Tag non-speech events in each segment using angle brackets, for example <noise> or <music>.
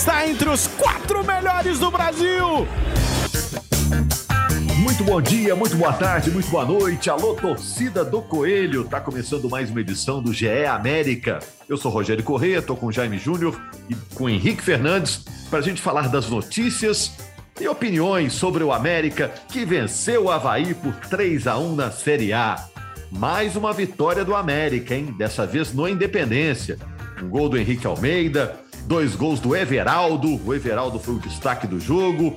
Está entre os quatro melhores do Brasil! Muito bom dia, muito boa tarde, muito boa noite. Alô, torcida do Coelho. Tá começando mais uma edição do GE América. Eu sou Rogério Corrêa, tô com Jaime Júnior e com Henrique Fernandes para a gente falar das notícias e opiniões sobre o América que venceu o Havaí por 3 a 1 na Série A. Mais uma vitória do América, hein? Dessa vez no Independência. Um gol do Henrique Almeida, dois gols do Everaldo. O Everaldo foi o destaque do jogo.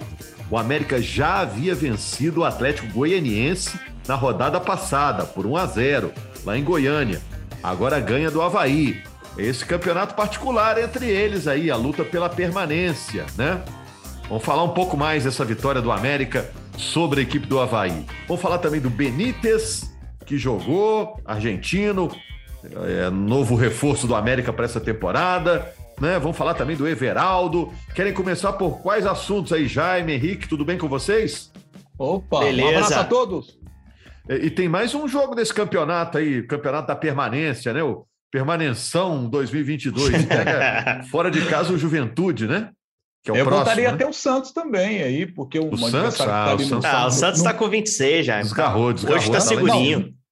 O América já havia vencido o Atlético Goianiense na rodada passada, por 1 a 0, lá em Goiânia. Agora ganha do Havaí. Esse campeonato particular entre eles aí, a luta pela permanência, né? Vamos falar um pouco mais dessa vitória do América sobre a equipe do Havaí. Vamos falar também do Benítez, que jogou, argentino, é, novo reforço do América para essa temporada. Né? Vamos falar também do Everaldo. Querem começar por quais assuntos aí, Jaime, Henrique? Tudo bem com vocês? Opa, Beleza. um abraço a todos. E, e tem mais um jogo desse campeonato aí, campeonato da permanência, né? O Permanenção 2022. Pega <laughs> fora de casa o Juventude, né? Que é o Eu próximo, botaria né? até o Santos também aí, porque o, O Santos? tá Ah, o Santos- Ah, o no- Santos está com 26 já. Desgarrou, desgarrou. Hoje está segurinho. Não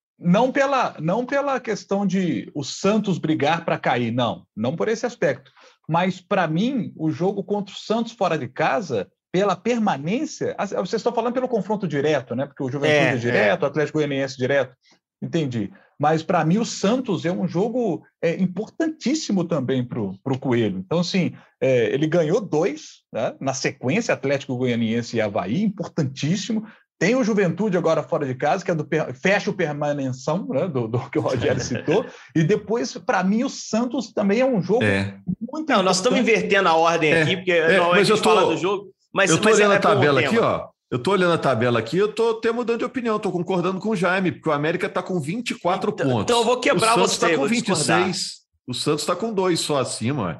pela, não pela questão de o Santos brigar para cair, não, não por esse aspecto. Mas para mim, o jogo contra o Santos fora de casa, pela permanência, vocês estão falando pelo confronto direto, né? Porque o Juventude É, é, direto, o Atlético Goianiense direto. Entendi. Mas para mim o Santos é um jogo é, importantíssimo também para o Coelho. Então, assim, é, ele ganhou dois né? na sequência, Atlético Goianiense e Havaí, importantíssimo. Tem o Juventude agora fora de casa, que é do fecha o permanenção, né, do, do que o Rogério <laughs> citou. E depois, para mim, o Santos também é um jogo É. muito Não, nós estamos invertendo a ordem É, aqui, porque é, não é mas a eu tô- fala do jogo. Mas, eu mas olhando é a tabela aqui, ó. Eu tô olhando a tabela aqui, eu tô até mudando de opinião, tô concordando com o Jaime, porque o América tá com 24 Então- pontos. então eu vou quebrar o Santos você, tá com vou discordar. 26. O Santos tá com dois só acima, ué.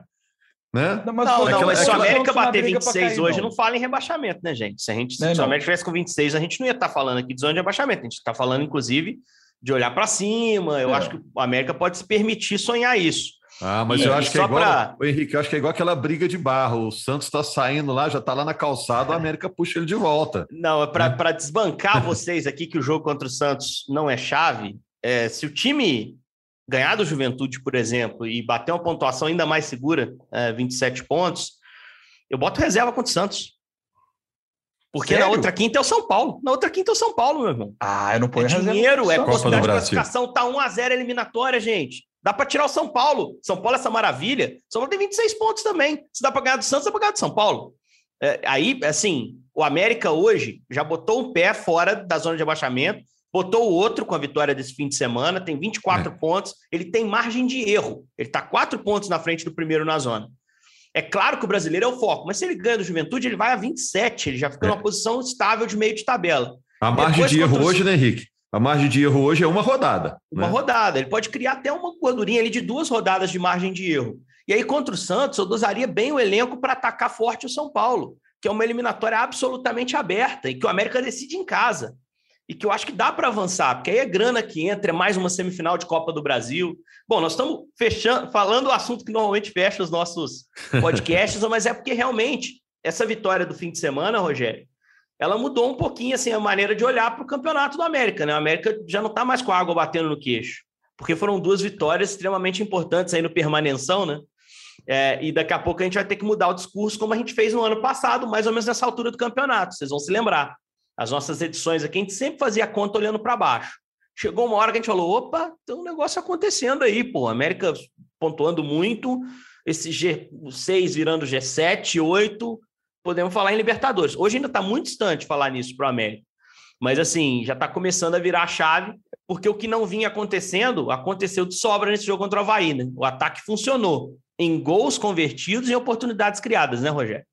Né? Não, mas Não, foi não, mas se o aquela- América bater briga pra 26 cair, hoje, não. fala em rebaixamento, né, gente? Se, a gente, Não, se o não. América tivesse com 26, a gente não ia estar falando aqui de zona de rebaixamento. A gente está falando, inclusive, de olhar para cima. Eu É. acho que o América pode se permitir sonhar isso. Ah, mas E- eu acho que é igual. pra- Henrique, eu acho que é igual aquela briga de barro. O Santos tá saindo lá, já tá lá na calçada, o América puxa ele de volta. Não, é para Né? desbancar <laughs> vocês aqui que o jogo contra o Santos não é chave. é, se o time ganhar do Juventude, por exemplo, e bater uma pontuação ainda mais segura, é, 27 pontos, eu boto reserva contra o Santos. Porque na Sério? outra quinta é o São Paulo. Na outra quinta é o São Paulo, meu irmão. Ah, eu não É ponho reserva dinheiro, é possibilidade de classificação. Tá 1 a 0 eliminatória, gente. Dá para tirar o São Paulo. São Paulo é essa maravilha. São Paulo tem 26 pontos também. Se dá para ganhar do Santos, dá para ganhar do São Paulo. É, aí, assim, o América hoje já botou um pé fora da zona de abaixamento, botou o outro com a vitória desse fim de semana, tem 24 pontos, ele tem margem de erro. Ele está quatro pontos na frente do primeiro na zona. É claro que o brasileiro é o foco, mas se ele ganha do Juventude, ele vai a 27, ele já fica É. numa posição estável de meio de tabela. A margem Depois de erro hoje, né, Henrique? A margem de erro hoje é uma rodada. Uma né? rodada. Ele pode criar até uma gordurinha ali de duas rodadas de margem de erro. E aí, contra o Santos, eu dosaria bem o elenco para atacar forte o São Paulo, que é uma eliminatória absolutamente aberta e que o América decide em casa. E que eu acho que dá para avançar, porque aí é grana que entra, é mais uma semifinal de Copa do Brasil. Bom, nós estamos fechando, falando o assunto que normalmente fecha os nossos <laughs> podcasts, mas é porque realmente essa vitória do fim de semana, Rogério, ela mudou um pouquinho assim, a maneira de olhar para o campeonato do América. Né? O América já não está mais com a água batendo no queixo, porque foram duas vitórias extremamente importantes aí no permanenção, né? É, e daqui a pouco a gente vai ter que mudar o discurso, como a gente fez no ano passado, mais ou menos nessa altura do campeonato. Vocês vão se lembrar. As nossas edições aqui, a gente sempre fazia conta olhando para baixo. Chegou uma hora que a gente falou: opa, tem um negócio acontecendo aí, pô. América pontuando muito, esse G6 virando G7, 8, podemos falar em Libertadores. Hoje ainda está muito distante falar nisso para o América. Mas assim, já está começando a virar a chave, porque o que não vinha acontecendo, aconteceu de sobra nesse jogo contra o Havaí, né? O ataque funcionou. em gols convertidos e oportunidades criadas, né, Rogério?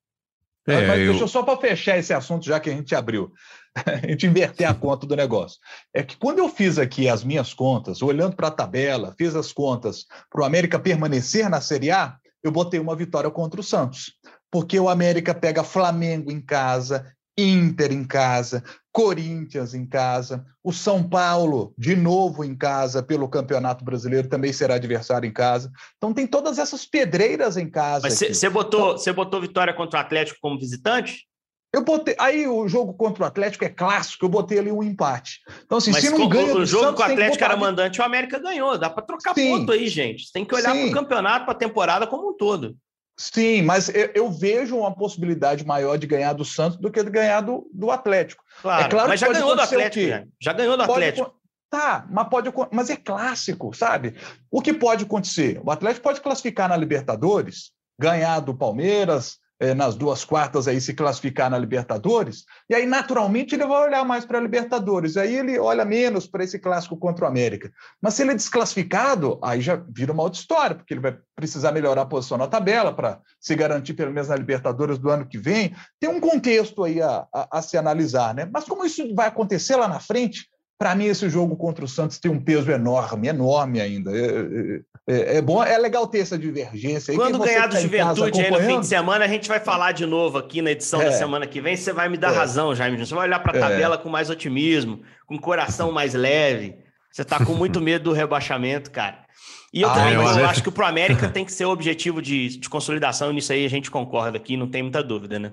É, Mas eu... deixa eu só para fechar esse assunto, já que a gente abriu, <laughs> a gente inverter a conta do negócio. É que quando eu fiz aqui as minhas contas, olhando para a tabela, fiz as contas para o América permanecer na Série A, eu botei uma vitória contra o Santos. Porque o América pega Flamengo em casa, Inter em casa, Corinthians em casa, o São Paulo de novo em casa pelo Campeonato Brasileiro também será adversário em casa. Então tem todas essas pedreiras em casa. Mas você botou, você botou vitória contra o Atlético como visitante? Eu botei. Aí o jogo contra o Atlético é clássico, eu botei ali um empate. Então, assim, Mas se não ganha. O jogo com o Atlético era mandante, o América ganhou. Dá para trocar Sim. ponto aí, gente. Tem que olhar para o campeonato, para a temporada como um todo. Sim, mas eu, eu, vejo uma possibilidade maior de ganhar do Santos do que de ganhar do, do Atlético. Claro, é claro mas já ganhou do Atlético. Já ganhou do pode, Atlético. Tá, mas pode, mas é clássico, sabe? O que pode acontecer? O Atlético pode classificar na Libertadores, ganhar do Palmeiras, é, nas duas quartas aí se classificar na Libertadores, e aí naturalmente ele vai olhar mais para a Libertadores, aí ele olha menos para esse clássico contra o América. Mas se ele é desclassificado, aí já vira uma outra história, porque ele vai precisar melhorar a posição na tabela para se garantir pelo menos na Libertadores do ano que vem. Tem um contexto aí a, a, a se analisar, né? Mas como isso vai acontecer lá na frente, para mim, esse jogo contra o Santos tem um peso enorme, enorme ainda. É, é, é, é bom, é legal ter essa divergência. Quando ganhar do tá Juventude aí no fim de semana, a gente vai falar de novo aqui na edição é. da semana que vem. Você vai me dar é. razão, Jaime. Você vai olhar para a é. tabela com mais otimismo, com o coração mais leve. Você está com muito <laughs> medo do rebaixamento, cara. E eu ah, também eu, eu acho que o Pro América <laughs> tem que ser o objetivo de, de consolidação, e nisso aí a gente concorda aqui, não tem muita dúvida, né?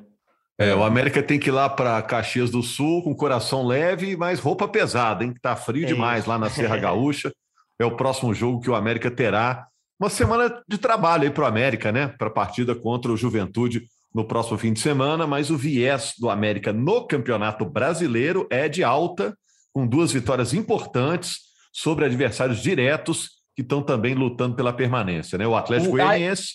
É, o América tem que ir lá para Caxias do Sul com coração leve, mas roupa pesada, hein? Que tá frio é demais isso. lá na Serra <laughs> Gaúcha. É o próximo jogo que o América terá. Uma semana de trabalho aí para o América, né? Para a partida contra o Juventude no próximo fim de semana, mas o viés do América no Campeonato Brasileiro é de alta, com duas vitórias importantes sobre adversários diretos que estão também lutando pela permanência, né? O Atlético Goianiense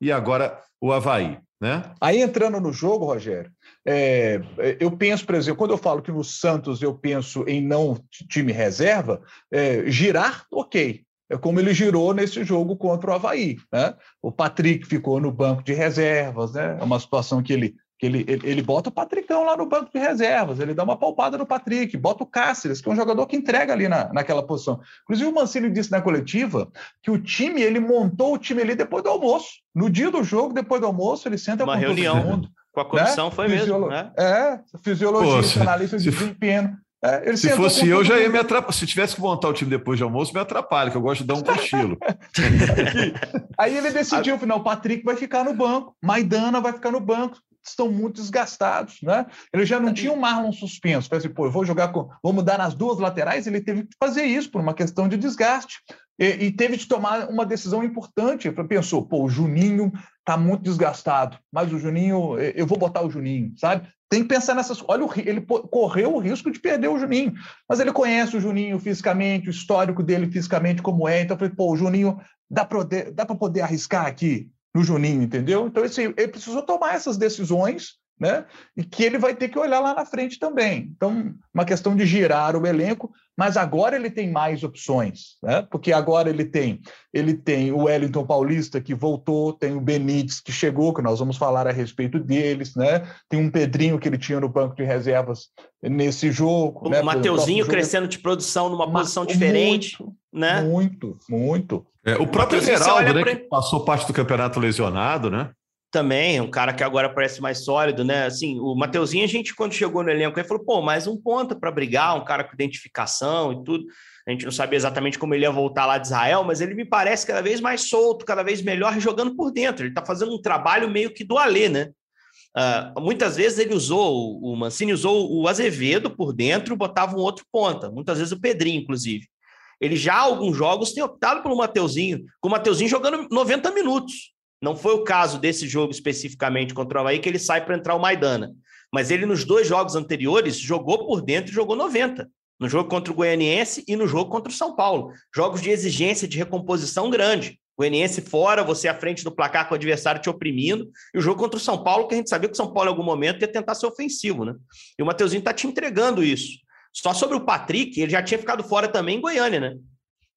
e agora o Havaí. Né? Aí entrando no jogo, Rogério, é, eu penso, por exemplo, quando eu falo que no Santos eu penso em não time reserva, é, girar, ok. É como ele girou nesse jogo contra o Havaí. Né? O Patrick ficou no banco de reservas, né? é uma situação que ele que ele, ele, ele, bota o Patricão lá no banco de reservas, ele dá uma palpada no Patrick, bota o Cáceres, que é um jogador que entrega ali na, naquela posição. Inclusive, o Mancini disse na coletiva que o time, ele montou o time ali depois do almoço. No dia do jogo, depois do almoço, ele senta uma reunião com a comissão, né? foi Fisiolo... mesmo. Né? É, fisiologista, analista de desempenho. É, se fosse eu, já ia me atrapalhar. Se tivesse que montar o time depois de almoço, me atrapalha, que eu gosto de dar um cochilo. <laughs> Aí ele decidiu, final, o Patrick vai ficar no banco, Maidana vai ficar no banco, estão muito desgastados, né? Ele já não tinha o Marlon suspenso, falei assim, pô, eu vou jogar com, vou mudar nas duas laterais, ele teve que fazer isso por uma questão de desgaste e, e teve de tomar uma decisão importante. Ele pensou, pô, o Juninho tá muito desgastado, mas o Juninho, eu vou botar o Juninho, sabe? Tem que pensar nessas. Olha, ele correu o risco de perder o Juninho, mas ele conhece o Juninho fisicamente, o histórico dele fisicamente como é. Então, eu falei, pô, o Juninho dá para dá poder arriscar aqui no Juninho, entendeu? Então, assim, ele precisou tomar essas decisões, né? E que ele vai ter que olhar lá na frente também. Então, uma questão de girar o elenco, mas agora ele tem mais opções, né? Porque agora ele tem, ele tem o Wellington Paulista que voltou, tem o Benítez que chegou, que nós vamos falar a respeito deles, né? Tem um Pedrinho que ele tinha no banco de reservas nesse jogo, o né? Mateuzinho crescendo de produção numa posição diferente, muito, né? Muito, muito. É, o próprio Geraldo, né, pra... que passou parte do campeonato lesionado, né? Também, um cara que agora parece mais sólido, né? Assim, o Mateuzinho, a gente, quando chegou no elenco, ele falou, pô, mais um ponta para brigar, um cara com identificação e tudo. A gente não sabia exatamente como ele ia voltar lá de Israel, mas ele me parece cada vez mais solto, cada vez melhor jogando por dentro. Ele está fazendo um trabalho meio que do Alê, né? Uh, muitas vezes ele usou, o Mancini usou o Azevedo por dentro, botava um outro ponta, muitas vezes o Pedrinho, inclusive. Ele já, alguns jogos, tem optado pelo Mateuzinho, com o Mateuzinho jogando 90 minutos. Não foi o caso desse jogo especificamente contra o Havaí, que ele sai para entrar o Maidana. Mas ele, nos dois jogos anteriores, jogou por dentro e jogou 90. No jogo contra o Goianiense e no jogo contra o São Paulo. Jogos de exigência, de recomposição grande. Goianiense fora, você à frente do placar com o adversário te oprimindo. E o jogo contra o São Paulo, que a gente sabia que o São Paulo em algum momento ia tentar ser ofensivo, né? E o Mateuzinho está te entregando isso. Só sobre o Patrick, ele já tinha ficado fora também em Goiânia, né?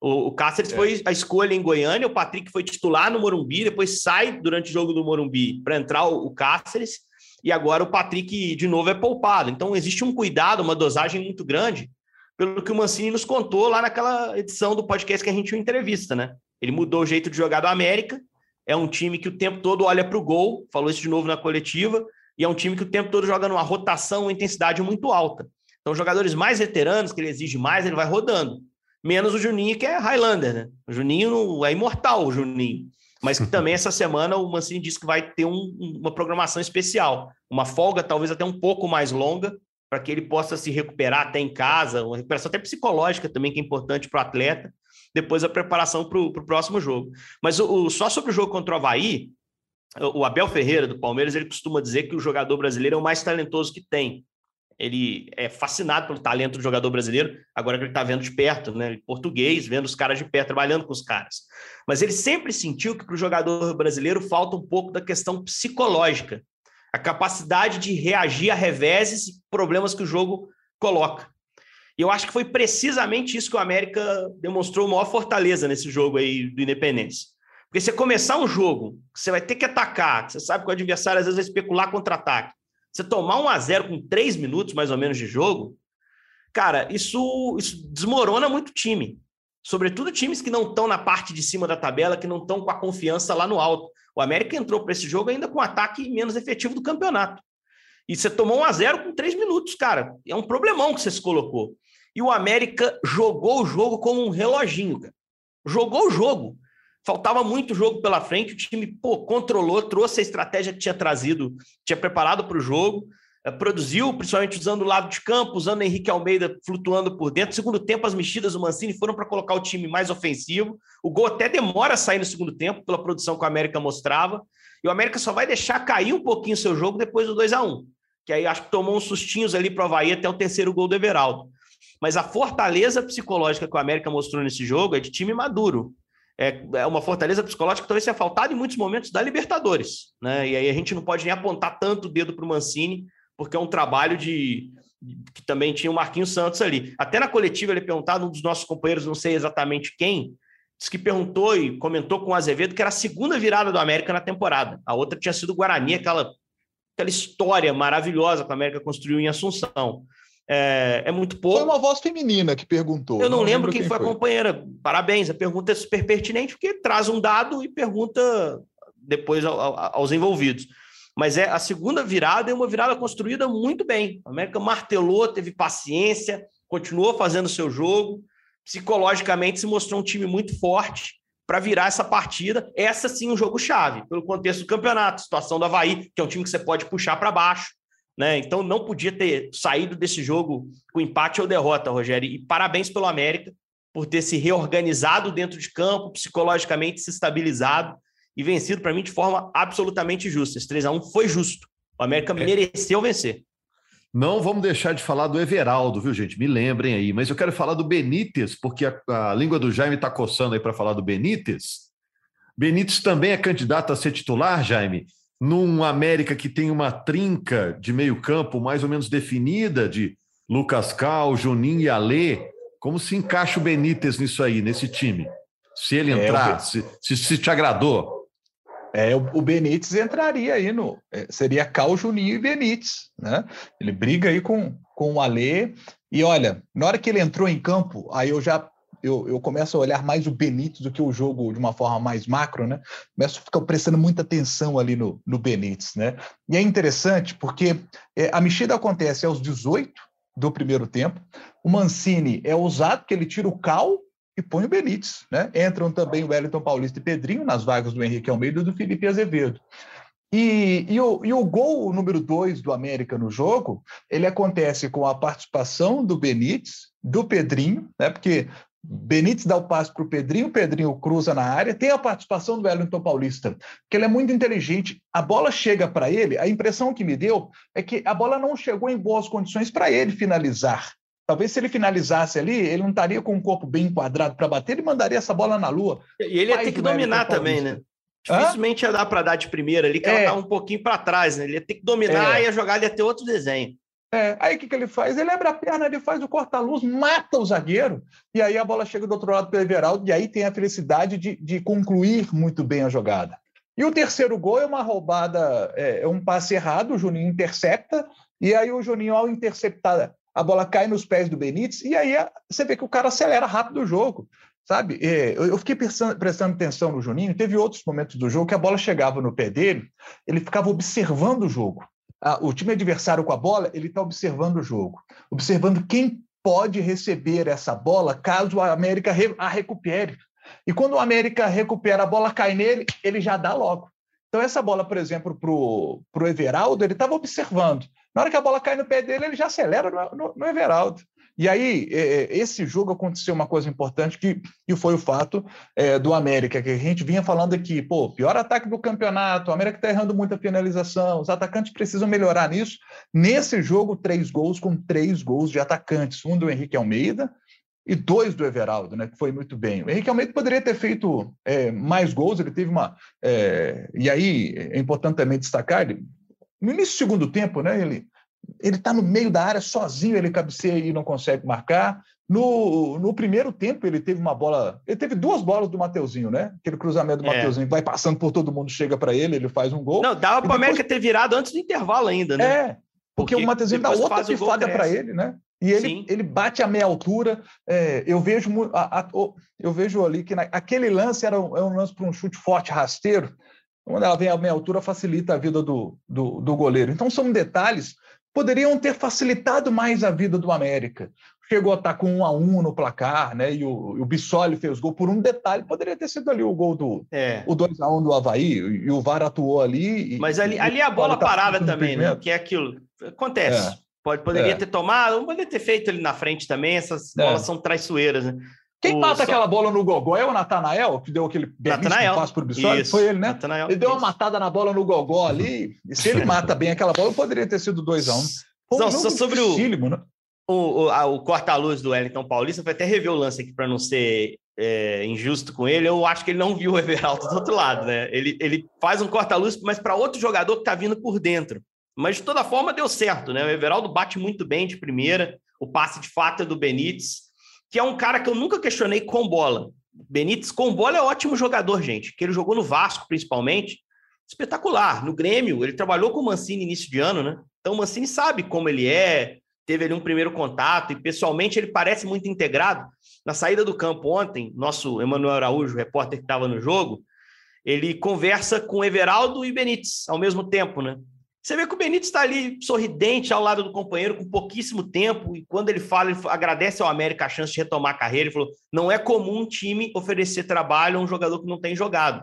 O, o Cáceres é. foi a escolha em Goiânia, o Patrick foi titular no Morumbi, depois sai durante o jogo do Morumbi para entrar o, o Cáceres, e agora o Patrick de novo é poupado. Então existe um cuidado, uma dosagem muito grande, pelo que o Mancini nos contou lá naquela edição do podcast que a gente entrevista, né? Ele mudou o jeito de jogar do América, é um time que o tempo todo olha para o gol, falou isso de novo na coletiva, e é um time que o tempo todo joga numa rotação, uma intensidade muito alta. Então, jogadores mais veteranos, que ele exige mais, ele vai rodando. Menos o Juninho, que é Highlander, né? O Juninho é imortal, o Juninho. Mas que <laughs> também essa semana o Mancini disse que vai ter um, uma programação especial, uma folga talvez até um pouco mais longa, para que ele possa se recuperar até em casa, uma recuperação até psicológica também, que é importante para o atleta, depois a preparação para o próximo jogo. Mas o, o, só sobre o jogo contra o Havaí, o Abel Ferreira, do Palmeiras, ele costuma dizer que o jogador brasileiro é o mais talentoso que tem ele é fascinado pelo talento do jogador brasileiro, agora que ele está vendo de perto, né? Português, vendo os caras de perto, trabalhando com os caras. Mas ele sempre sentiu que para o jogador brasileiro falta um pouco da questão psicológica, a capacidade de reagir a reveses e problemas que o jogo coloca. E eu acho que foi precisamente isso que o América demonstrou maior fortaleza nesse jogo aí do Independência. Porque você começar um jogo, você vai ter que atacar, você sabe que o adversário às vezes vai especular contra-ataque. Você tomar um a zero com três minutos mais ou menos de jogo, cara, isso, isso desmorona muito time. Sobretudo times que não estão na parte de cima da tabela, que não estão com a confiança lá no alto. O América entrou para esse jogo ainda com o ataque menos efetivo do campeonato. E você tomou um a zero com três minutos, cara. É um problemão que você se colocou. E o América jogou o jogo como um reloginho, cara. Jogou o jogo. Faltava muito jogo pela frente, o time pô, controlou, trouxe a estratégia que tinha trazido, tinha preparado para o jogo, eh, produziu, principalmente usando o lado de campo, usando o Henrique Almeida flutuando por dentro. Segundo tempo, as mexidas do Mancini foram para colocar o time mais ofensivo. O gol até demora a sair no segundo tempo, pela produção que o América mostrava. E o América só vai deixar cair um pouquinho o seu jogo depois do 2 a 1 Que aí acho que tomou uns sustinhos ali para o Havaí até o terceiro gol do Everaldo. Mas a fortaleza psicológica que o América mostrou nesse jogo é de time maduro é, é uma fortaleza psicológica que talvez tenha faltado em muitos momentos da Libertadores. Né? E aí a gente não pode nem apontar tanto o dedo para o Mancini, porque é um trabalho de, que também tinha o Marquinhos Santos ali. Até na coletiva ele perguntado, um dos nossos companheiros, não sei exatamente quem, disse que perguntou e comentou com o Azevedo que era a segunda virada do América na temporada. A outra tinha sido o Guarani, aquela, aquela história maravilhosa que o América construiu em Assunção. É, é, muito pouco. Foi uma voz feminina que perguntou. Eu não, não lembro, quem, quem foi a companheira. Parabéns, a pergunta é super pertinente, porque traz um dado e pergunta depois aos envolvidos. Mas é a segunda virada é uma virada construída muito bem. A América martelou, teve paciência, continuou fazendo o seu jogo. Psicologicamente se mostrou um time muito forte para virar essa partida. Essa sim um jogo chave, pelo contexto do campeonato, situação do Havaí, que é um time que você pode puxar para baixo. Né? Então não podia ter saído desse jogo com empate ou derrota, Rogério. E parabéns pelo América por ter se reorganizado dentro de campo, psicologicamente se estabilizado e vencido para mim de forma absolutamente justa. Esse 3 a 1 foi justo. O América é. mereceu vencer. Não vamos deixar de falar do Everaldo, viu, gente? Me lembrem aí. Mas eu quero falar do Benítez, porque a, a língua do Jaime está coçando aí para falar do Benítez. Benítez também é candidato a ser titular, Jaime num América que tem uma trinca de meio-campo mais ou menos definida de Lucas Cal, Juninho e Alê, como se encaixa o Benítez nisso aí, nesse time? Se ele é, entrar, é, se, se, se, te agradou. É, o Benítez entraria aí no. É, seria Cal, Juninho e Benítez, né? Ele briga aí com, com o Alê. E olha, na hora que ele entrou em campo, aí eu já eu, eu começo a olhar mais o Benítez do que o jogo de uma forma mais macro, né? Começo a ficar prestando muita atenção ali no, no Benítez, né? E é interessante porque é, a mexida acontece aos 18 do primeiro tempo. O Mancini é ousado porque ele tira o Cal e põe o Benítez, né? Entram também o Wellington Paulista e Pedrinho nas vagas do Henrique Almeida e do Felipe Azevedo. E, e, o, e o gol número dois do América no jogo, ele acontece com a participação do Benítez, do Pedrinho, né? Porque Benítez dá o passe para o Pedrinho, o Pedrinho cruza na área, tem a participação do Wellington Paulista, que ele é muito inteligente. A bola chega para ele, a impressão que me deu é que a bola não chegou em boas condições para ele finalizar. Talvez se ele finalizasse ali, ele não estaria com o corpo bem enquadrado para bater, ele mandaria essa bola na lua. E ele ia ter que dominar também, né? Dificilmente Hã? ia dar para dar de primeira ali, que é. ela tá um pouquinho para trás, né? Ele ia ter que dominar é. e a jogada ia ter outro desenho. É, aí o que, que ele faz? Ele abre a perna, ele faz o corta-luz, mata o zagueiro, e aí a bola chega do outro lado para o Everaldo, e aí tem a felicidade de, de concluir muito bem a jogada. E o terceiro gol é uma roubada, é, é um passe errado, o Juninho intercepta, e aí o Juninho, ao interceptar, a bola cai nos pés do Benítez, e aí você vê que o cara acelera rápido o jogo. Sabe, é, eu fiquei prestando, prestando atenção no Juninho. Teve outros momentos do jogo que a bola chegava no pé dele, ele ficava observando o jogo o time adversário com a bola, ele está observando o jogo, observando quem pode receber essa bola caso a América a recupere. E quando o América recupera, a bola cai nele, ele já dá logo. Então, essa bola, por exemplo, para o Everaldo, ele estava observando. Na hora que a bola cai no pé dele, ele já acelera no, no, no Everaldo. E aí, é, é, esse jogo aconteceu uma coisa importante que, que foi o fato é, do América, que a gente vinha falando aqui, pô, pior ataque do campeonato, o América está errando muita finalização, os atacantes precisam melhorar nisso. Nesse jogo, três gols com três gols de atacantes, um do Henrique Almeida e dois do Everaldo, né, que foi muito bem. O Henrique Almeida poderia ter feito é, mais gols, ele teve uma... É, e aí, é importante também destacar, ele, no início do segundo tempo, né, ele ele está no meio da área sozinho, ele cabeceia e não consegue marcar. No, no primeiro tempo, ele teve uma bola. Ele teve duas bolas do Mateuzinho, né? Aquele cruzamento do é. Mateuzinho vai passando por todo mundo, chega para ele, ele faz um gol. Não, dava para o América ter virado antes do intervalo ainda, né? É, porque, porque o Mateuzinho dá outra pifada para ele, né? E ele, ele bate a meia altura. É, eu vejo a, a, eu vejo ali que na, aquele lance era um, é um lance para um chute forte, rasteiro. Quando ela vem a meia altura, facilita a vida do, do, do goleiro. Então, são detalhes poderiam ter facilitado mais a vida do América. Chegou a estar com um a um no placar, né? E o, o Bissoli fez gol por um detalhe, poderia ter sido ali o gol do é. o 2 a 1 do Havaí, e o VAR atuou ali. E, Mas ali, ali a bola tá parada também, né? Que é aquilo. Acontece. É. Pode, poderia é. ter tomado, poderia ter feito ali na frente também, essas é. bolas são traiçoeiras, né? Quem o... mata aquela bola no Gogó é o Natanael, que deu aquele belíssimo passo para o Bissoli? Foi ele, né? Natanael, ele deu isso. uma matada na bola no Gogó ali, e se ele mata bem aquela bola, poderia ter sido 2x1. Um. Não, só sobre o, né? o, o, o corta-luz do Wellington Paulista, foi até rever o lance aqui para não ser é, injusto com ele. Eu acho que ele não viu o Everaldo do outro lado, né? Ele, ele faz um corta-luz, mas para outro jogador que está vindo por dentro. Mas de toda forma deu certo, né? O Everaldo bate muito bem de primeira, o passe de fato é do Benítez que é um cara que eu nunca questionei com bola. Benítez com bola é ótimo jogador, gente, que ele jogou no Vasco principalmente, espetacular. No Grêmio, ele trabalhou com o Mancini início de ano, né? Então o Mancini sabe como ele é, teve ali um primeiro contato e pessoalmente ele parece muito integrado. Na saída do campo ontem, nosso Emanuel Araújo, repórter que estava no jogo, ele conversa com Everaldo e Benítez ao mesmo tempo, né? Você vê que o Benítez está ali sorridente ao lado do companheiro com pouquíssimo tempo, e quando ele fala, ele agradece ao América a chance de retomar a carreira. Ele falou: não é comum um time oferecer trabalho a um jogador que não tem jogado.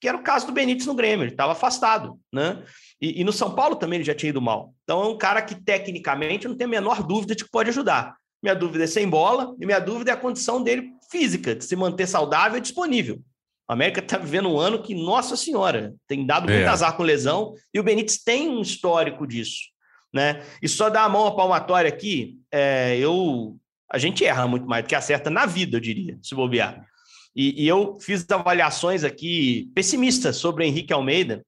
Que era o caso do Benítez no Grêmio, ele estava afastado, né? E, e, no São Paulo também ele já tinha ido mal. Então é um cara que, tecnicamente, não tem a menor dúvida de que pode ajudar. Minha dúvida é sem bola, e minha dúvida é a condição dele física, de se manter saudável e disponível. A América está vivendo um ano que, nossa senhora, tem dado muito é. azar com lesão e o Benítez tem um histórico disso. Né? E só dar a mão à palmatória aqui, é, eu a gente erra muito mais do que acerta na vida, eu diria, se bobear. E, e eu fiz avaliações aqui pessimistas sobre o Henrique Almeida,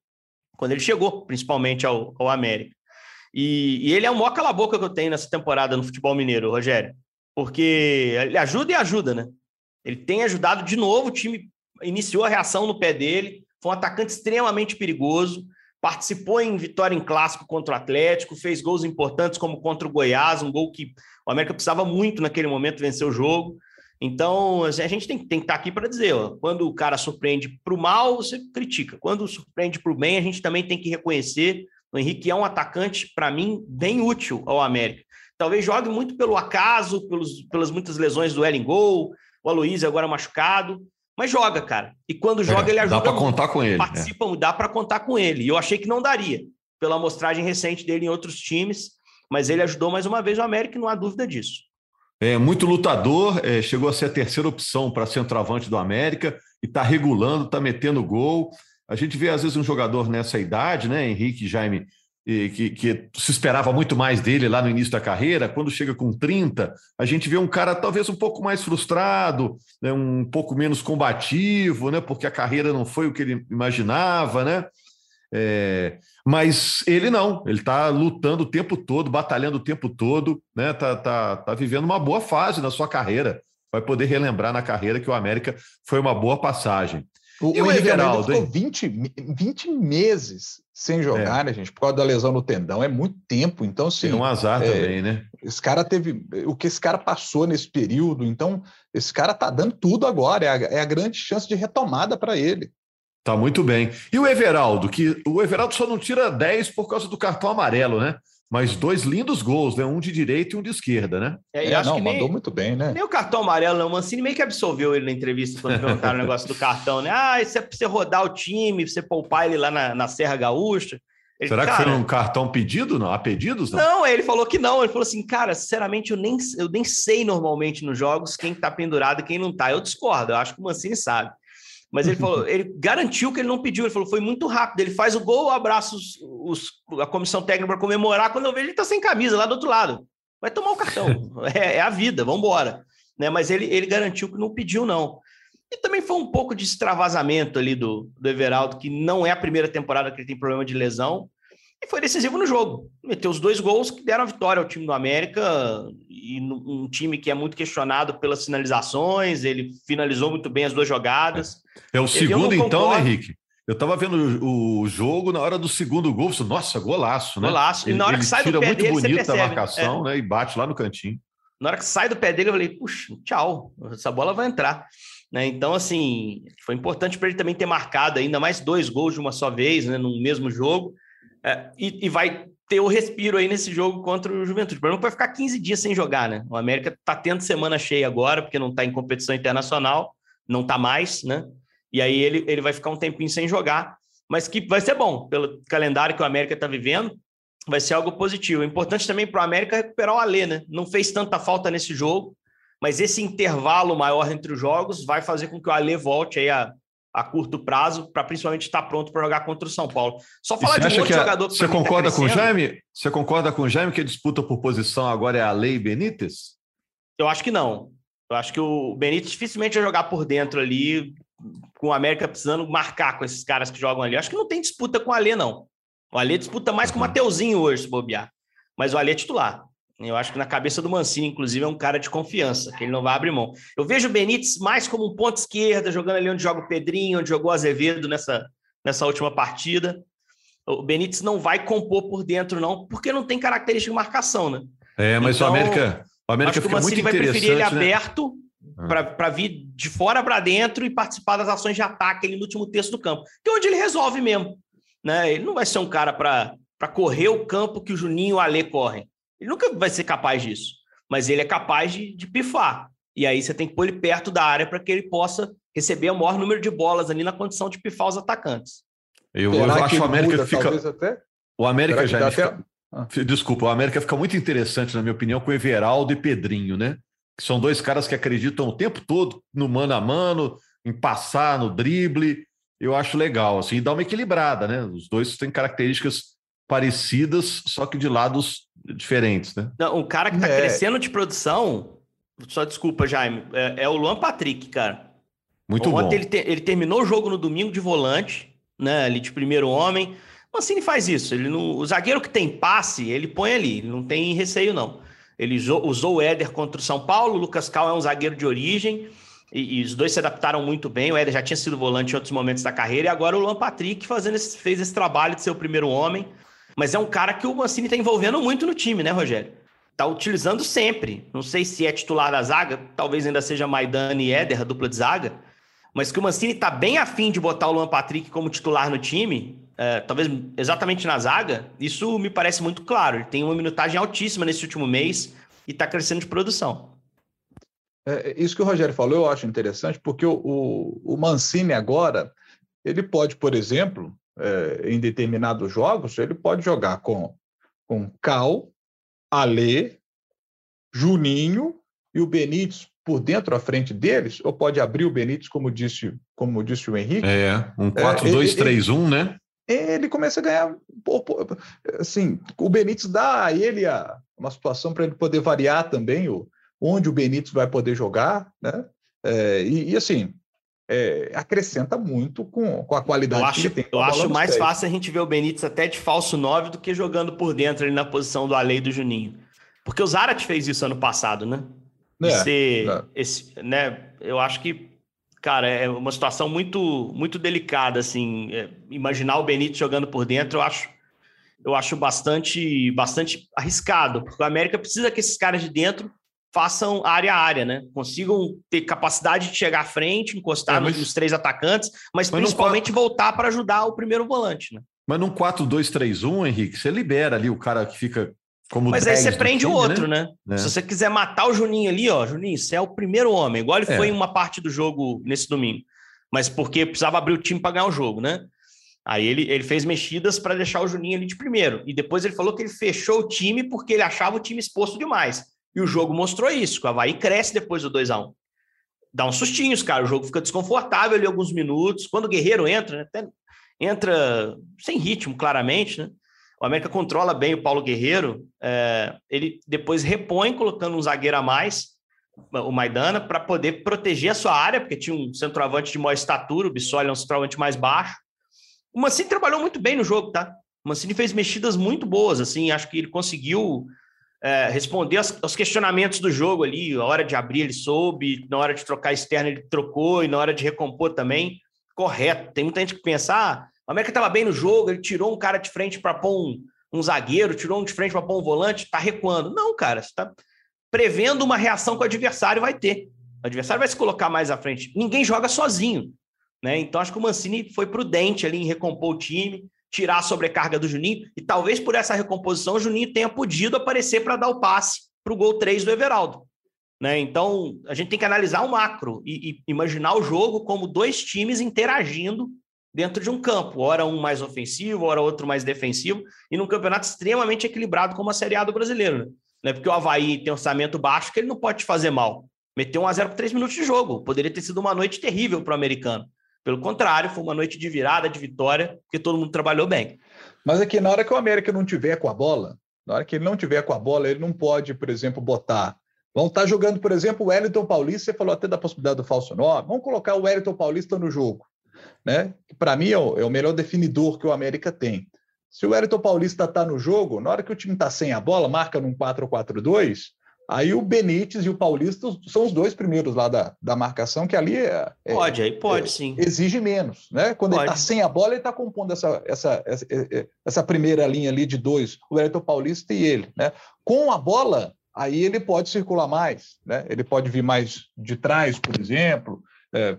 quando ele chegou, principalmente ao, ao América. E, e, ele é o maior cala-boca que eu tenho nessa temporada no futebol mineiro, Rogério. Porque ele ajuda e ajuda, né? Ele tem ajudado de novo o time iniciou a reação no pé dele, foi um atacante extremamente perigoso, participou em vitória em clássico contra o Atlético, fez gols importantes como contra o Goiás, um gol que o América precisava muito naquele momento vencer o jogo. Então, a gente tem, tem que estar aqui para dizer, ó, quando o cara surpreende para o mal, você critica. Quando surpreende para o bem, a gente também tem que reconhecer. O Henrique é um atacante, para mim, bem útil ao América. Talvez jogue muito pelo acaso, pelos, pelas muitas lesões do Ellen Gol, o Aloysio agora machucado, mas joga, cara. E quando joga, é, ele ajuda. Dá para contar com ele. Participa, é. dá para contar com ele. E eu achei que não daria, pela amostragem recente dele em outros times, mas ele ajudou mais uma vez o América, e não há dúvida disso. É muito lutador, é, chegou a ser a terceira opção para centroavante do América e está regulando, está metendo gol. A gente vê, às vezes, um jogador nessa idade, né? Henrique Jaime que, que, se esperava muito mais dele lá no início da carreira, quando chega com 30, a gente vê um cara talvez um pouco mais frustrado, né, um pouco menos combativo, né, porque a carreira não foi o que ele imaginava, né? É, mas ele não, ele está lutando o tempo todo, batalhando o tempo todo, né? Tá, tá, tá vivendo uma boa fase na sua carreira. Vai poder relembrar na carreira que o América foi uma boa passagem. O, e o, o Everaldo ficou 20, 20 meses sem jogar, é. né, gente? Por causa da lesão no tendão, é muito tempo. Então, sim. Tem um azar é, também, né? Esse cara teve. O que esse cara passou nesse período, então, esse cara tá dando tudo agora. É a, é a grande chance de retomada para ele. Tá muito bem. E o Everaldo, que o Everaldo só não tira 10 por causa do cartão amarelo, né? Mas dois lindos gols, né? Um de direita e um de esquerda, né? É, é não, mandou nem, muito bem, né? Nem o cartão amarelo, não. O Mancini meio que absolveu ele na entrevista quando perguntaram o negócio do cartão, né? Ah, isso é pra você rodar o time, você poupar ele lá na, na Serra Gaúcha. Ele, Será que cara, foi um cartão pedido? Não? A pedidos? Não? não, ele falou que não. Ele falou assim, cara, sinceramente, eu nem, eu nem sei normalmente nos jogos quem tá pendurado e quem não tá. Eu discordo, eu acho que o Mancini sabe. Mas ele falou, <laughs> ele garantiu que ele não pediu, ele falou, foi muito rápido. Ele faz o gol, abraça os, os, a comissão técnica para comemorar. Quando eu vejo, ele está sem camisa lá do outro lado. Vai tomar o cartão. <laughs> é, é, a vida, vamos embora. Né? Mas ele, ele garantiu que não pediu, não. E também foi um pouco de extravasamento ali do, do Everaldo, que não é a primeira temporada que ele tem problema de lesão e foi decisivo no jogo. Meteu os dois gols que deram a vitória ao time do América e um time que é muito questionado pelas finalizações. Ele finalizou muito bem as duas jogadas. É o segundo, então, né, Henrique? Eu estava vendo o jogo na hora do segundo gol, nossa, golaço, né? Golaço. E na hora que sai do pé muito dele, bonito percebe, a marcação, é. né? E bate lá no cantinho. Na hora que sai do pé dele, eu falei, puxa, tchau, essa bola vai entrar. Né? Então, assim, foi importante para ele também ter marcado ainda mais dois gols de uma só vez, né? No mesmo jogo. É, e, e, vai ter o respiro aí nesse jogo contra o Juventude. O problema é vai ficar 15 dias sem jogar, né? O América está tendo semana cheia agora, porque não está em competição internacional, não está mais, né? E aí ele, ele vai ficar um tempinho sem jogar, mas que vai ser bom, pelo calendário que o América está vivendo, vai ser algo positivo. É importante também para o América recuperar o Alê, né? Não fez tanta falta nesse jogo, mas esse intervalo maior entre os jogos vai fazer com que o Alê volte aí a, a curto prazo, para principalmente estar pronto para jogar contra o São Paulo. Só falar de um outro jogador que Você tá concorda tá com o Jaime? Você concorda com o Jaime que a disputa por posição agora é a Lei Benítez? Eu acho que não. Eu acho que o Benítez dificilmente vai jogar por dentro ali, com o América precisando marcar com esses caras que jogam ali. Acho que não tem disputa com o Alê, não. O Alê disputa mais com o Mateuzinho hoje, se bobear. Mas o Alê é titular. Eu acho que na cabeça do Mancini, inclusive, é um cara de confiança, que ele não vai abrir mão. Eu vejo o Benítez mais como um ponto esquerda, jogando ali onde joga o Pedrinho, onde jogou o Azevedo nessa, nessa última partida. O Benítez não vai compor por dentro, não, porque não tem característica de marcação, né? É, mas então, o América, o América acho que o Mancini vai preferir ele né? aberto ah. para vir de fora para dentro e participar das ações de ataque ali no último terço do campo, que é onde ele resolve mesmo. Né? Ele não vai ser um cara para correr o campo que o Juninho e o Alê correm. Ele nunca vai ser capaz disso, mas ele é capaz de, de pifar. E aí você tem que pôr ele perto da área para que ele possa receber o maior número de bolas ali na condição de pifar os atacantes. Eu, eu acho que o América muda, fica. Até... O América já. Fica... Até... Ah. Desculpa, o América fica muito interessante, na minha opinião, com Everaldo e Pedrinho, né? Que são dois caras que acreditam o tempo todo no mano a mano, em passar no drible. Eu acho legal, assim, dá uma equilibrada, né? Os dois têm características parecidas, só que de lados diferentes, né? Não, um cara que está é. crescendo de produção, só desculpa, Jaime, é, é o Luan Patrick, cara. Muito Ontem bom. Ele, te, ele terminou o jogo no domingo de volante, né? Ali de primeiro homem. Mancini faz isso. Ele não, o zagueiro que tem passe, ele põe ali. Ele não tem receio, não. Ele usou, o Éder contra o São Paulo. O Lucas Cal é um zagueiro de origem. E, e, os dois se adaptaram muito bem. O Éder já tinha sido volante em outros momentos da carreira. E agora o Luan Patrick fazendo esse, fez esse trabalho de ser o primeiro homem. Mas é um cara que o Mancini está envolvendo muito no time, né, Rogério? Tá utilizando sempre. Não sei se é titular da zaga, talvez ainda seja Maidana e Éder, a dupla de zaga. Mas que o Mancini está bem afim de botar o Luan Patrick como titular no time, é, talvez exatamente na zaga, isso me parece muito claro. Ele tem uma minutagem altíssima nesse último mês e está crescendo de produção. É, isso que o Rogério falou eu acho interessante, porque o, o, o Mancini agora, ele pode, por exemplo, é, em determinados jogos, ele pode jogar com, com Cal, Alê, Juninho e o Benítez por dentro à frente deles, ou pode abrir o Benítez, como disse, como disse o Henrique. É, um 4-2-3-1, é, né? Ele começa a ganhar. Assim, o Benítez dá a ele a, uma situação para ele poder variar também o, onde o Benítez vai poder jogar, né? É, e, e, assim, é, acrescenta muito com, com a qualidade eu acho, que ele tem. Eu acho mais pés. fácil a gente ver o Benítez até de falso 9 do que jogando por dentro ali na posição do Ale e do Juninho. Porque o Zarat fez isso ano passado, né? É, ser, é. Esse, né? Eu acho que, cara, é uma situação muito, muito delicada, assim. É, imaginar o Benítez jogando por dentro, eu acho, eu acho bastante, bastante arriscado, porque o América precisa que esses caras de dentro façam área a área, né? Consigam ter capacidade de chegar à frente, encostar é, mas... nos três atacantes, mas, mas principalmente voltar para ajudar o primeiro volante, né? Mas num 4-2-3-1, Henrique, você libera ali o cara que fica como Mas aí você prende time, o outro, né? né? É. Se você quiser matar o Juninho ali, ó, Juninho, você é o primeiro homem, igual ele é. foi em uma parte do jogo nesse domingo. Mas porque precisava abrir o time para ganhar o jogo, né? Aí ele, ele fez mexidas para deixar o Juninho ali de primeiro. E depois ele falou que ele fechou o time porque ele achava o time exposto demais. E o jogo mostrou isso, que o Havaí cresce depois do 2 a 1 Dá uns sustinhos, cara. O jogo fica desconfortável ali alguns minutos. Quando o Guerreiro entra, né, até entra sem ritmo, claramente, né? O América controla bem o Paulo Guerreiro. É, ele depois repõe colocando um zagueiro a mais, o Maidana, para poder proteger a sua área, porque tinha um centroavante de maior estatura, o Bissoli é um centroavante mais baixo. O Mancini trabalhou muito bem no jogo, tá? O Mancini fez mexidas muito boas, assim, acho que ele conseguiu é, responder aos, aos, questionamentos do jogo ali. A hora de abrir, ele soube, na hora de trocar externo, ele trocou, e na hora de recompor também. Correto. Tem muita gente que pensa, ah, o América estava bem no jogo, ele tirou um cara de frente para pôr um, um, zagueiro, tirou um de frente para pôr um volante, está recuando. Não, cara, você está prevendo uma reação que o adversário vai ter. O adversário vai se colocar mais à frente. Ninguém joga sozinho. Né? Então, acho que o Mancini foi prudente ali em recompor o time, tirar a sobrecarga do Juninho, e talvez por essa recomposição o Juninho tenha podido aparecer para dar o passe para o gol 3 do Everaldo. Né? Então, a gente tem que analisar o macro e, e, imaginar o jogo como dois times interagindo dentro de um campo, ora um mais ofensivo, ora outro mais defensivo, e num campeonato extremamente equilibrado como a Série A do brasileiro. Né? Porque o Havaí tem orçamento baixo que ele não pode fazer mal. Meteu 1 a 0 com 3 minutos de jogo. Poderia ter sido uma noite terrível para o americano. Pelo contrário, foi uma noite de virada, de vitória, porque todo mundo trabalhou bem. Mas aqui, na hora que o América não tiver com a bola, na hora que ele não tiver com a bola, ele não pode, por exemplo, botar. Vamos estar tá jogando, por exemplo, o Wellington Paulista, você falou até da possibilidade do falso 9. Vamos colocar o Wellington Paulista no jogo, né? Que para mim é o, é o, melhor definidor que o América tem. Se o Wellington Paulista está no jogo, na hora que o time está sem a bola, marca num 4-4-2, Aí o Benítez e o Paulista são os dois primeiros lá da, da marcação, que ali é, é pode, aí pode, é, sim. Exige menos, né? Quando pode. ele está sem a bola, ele está compondo essa, essa, essa, essa, primeira linha ali de dois, o Wellington Paulista e ele, né? Com a bola, aí ele pode circular mais, né? Ele pode vir mais de trás, por exemplo, é,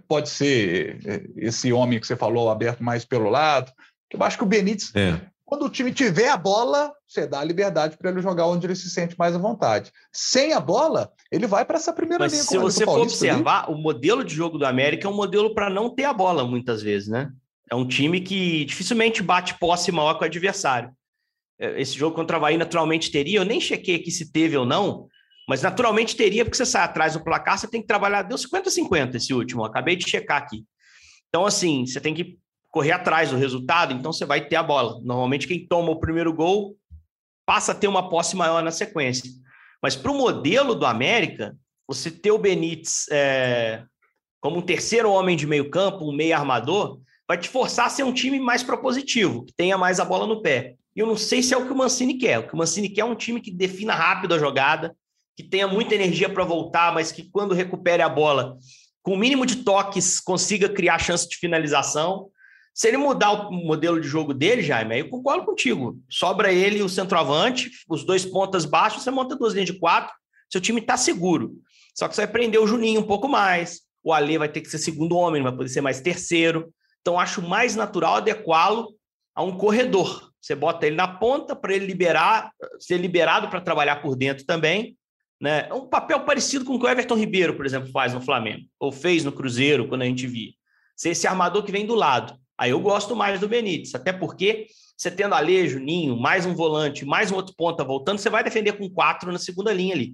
pode ser é, esse homem que você falou aberto mais pelo lado. Eu acho que o Benítez é. Quando o time tiver a bola, você dá a liberdade para ele jogar onde ele se sente mais à vontade. Sem a bola, ele vai para essa primeira Mas linha. Se você for observar, ali. o modelo de jogo do América é um modelo para não ter a bola muitas vezes, né? É um time que dificilmente bate posse maior com o adversário. É, esse jogo contra o Havaí naturalmente teria, eu nem chequei aqui se teve ou não, mas naturalmente teria, porque você sai atrás do placar, você tem que trabalhar, deu 50-50 esse último, acabei de checar aqui. Então, assim, você tem que correr atrás do resultado, então você vai ter a bola. Normalmente, quem toma o primeiro gol passa a ter uma posse maior na sequência. Mas para o modelo do América, você ter o Benítez é, como um terceiro homem de meio campo, um meio armador, vai te forçar a ser um time mais propositivo, que tenha mais a bola no pé. E eu não sei se é o que o Mancini quer. O que o Mancini quer é um time que defina rápido a jogada, que tenha muita energia para voltar, mas que quando recupere a bola, com o mínimo de toques, consiga criar chance de finalização. Se ele mudar o modelo de jogo dele, Jaime, aí eu concordo contigo. Sobra ele o centroavante, os dois pontas baixos, você monta duas linhas de quatro, seu time está seguro. Só que você vai prender o Juninho um pouco mais. O Ale vai ter que ser segundo homem, vai poder ser mais terceiro. Então, acho mais natural adequá-lo a um corredor. Você bota ele na ponta para ele liberar, ser liberado para trabalhar por dentro também. Né? É um papel parecido com o que o Everton Ribeiro, por exemplo, faz no Flamengo, ou fez no Cruzeiro, quando a gente via. Ser esse armador que vem do lado. Aí eu gosto mais do Benítez, até porque você tendo Alejo, Ninho, mais um volante, mais um outro ponta voltando, você vai defender com quatro na segunda linha ali.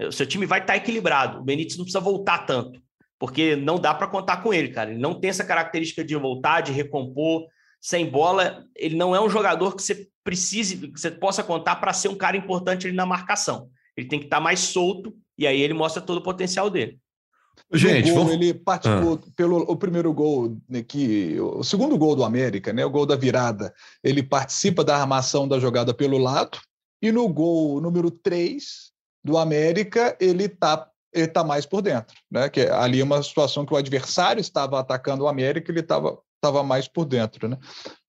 O seu time vai estar equilibrado. O Benítez não precisa voltar tanto, porque não dá para contar com ele, cara. Ele não tem essa característica de voltar, de recompor. Sem bola, ele não é um jogador que você precise, que você possa contar para ser um cara importante ali na marcação. Ele tem que estar mais solto e aí ele mostra todo o potencial dele. Gente, gol, vamos... ele participou ah. pelo o primeiro gol né, que o segundo gol do América, né, o gol da virada, ele participa da armação da jogada pelo lado e no gol número 3 do América, ele está ele tá mais por dentro, né? Que ali é uma situação que o adversário estava atacando o América, ele estava estava mais por dentro, né?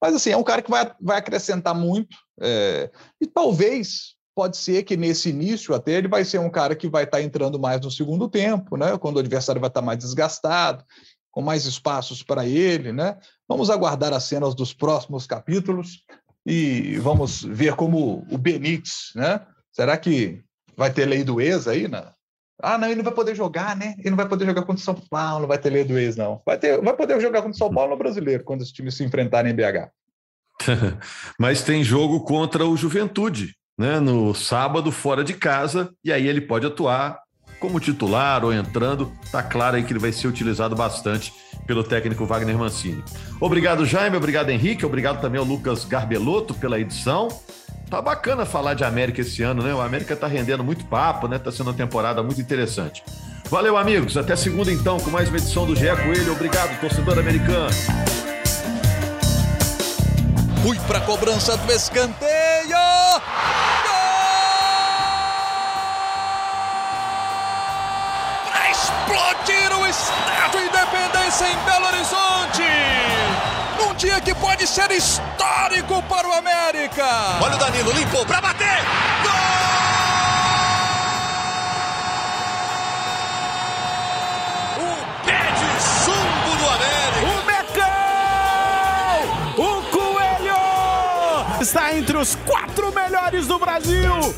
Mas assim, é um cara que vai, vai acrescentar muito é, e talvez pode ser que nesse início até ele vai ser um cara que vai estar tá entrando mais no segundo tempo, né? Quando o adversário vai estar tá mais desgastado, com mais espaços para ele, né? Vamos aguardar as cenas dos próximos capítulos e vamos ver como o Benítez, né? Será que vai ter lei do ex aí na, ah, não, ele não vai poder jogar, né? Ele não vai poder jogar contra o São Paulo, não vai ter lei do ex, não. Vai, ter, vai poder jogar contra o São Paulo no brasileiro, quando os times se enfrentarem em BH. <laughs> Mas tem jogo contra o Juventude, né? No sábado, fora de casa, e aí ele pode atuar como titular ou entrando. Tá claro aí que ele vai ser utilizado bastante pelo técnico Wagner Mancini. Obrigado, Jaime, obrigado, Henrique, obrigado também ao Lucas Garbelotto pela edição. Tá bacana falar de América esse ano, né? O América tá rendendo muito papo, né? Tá sendo uma temporada muito interessante. Valeu, amigos. Até segunda, então, com mais uma edição do GE Coelho. Obrigado, torcedor americano. Fui pra cobrança do escanteio. Explodir o Estádio Independência em Belo Horizonte num dia que pode ser histórico para o América. Olha o Danilo, limpou para bater. Gol! O pé de chumbo do América. O Mecão! O Coelho! Está entre os quatro melhores do Brasil.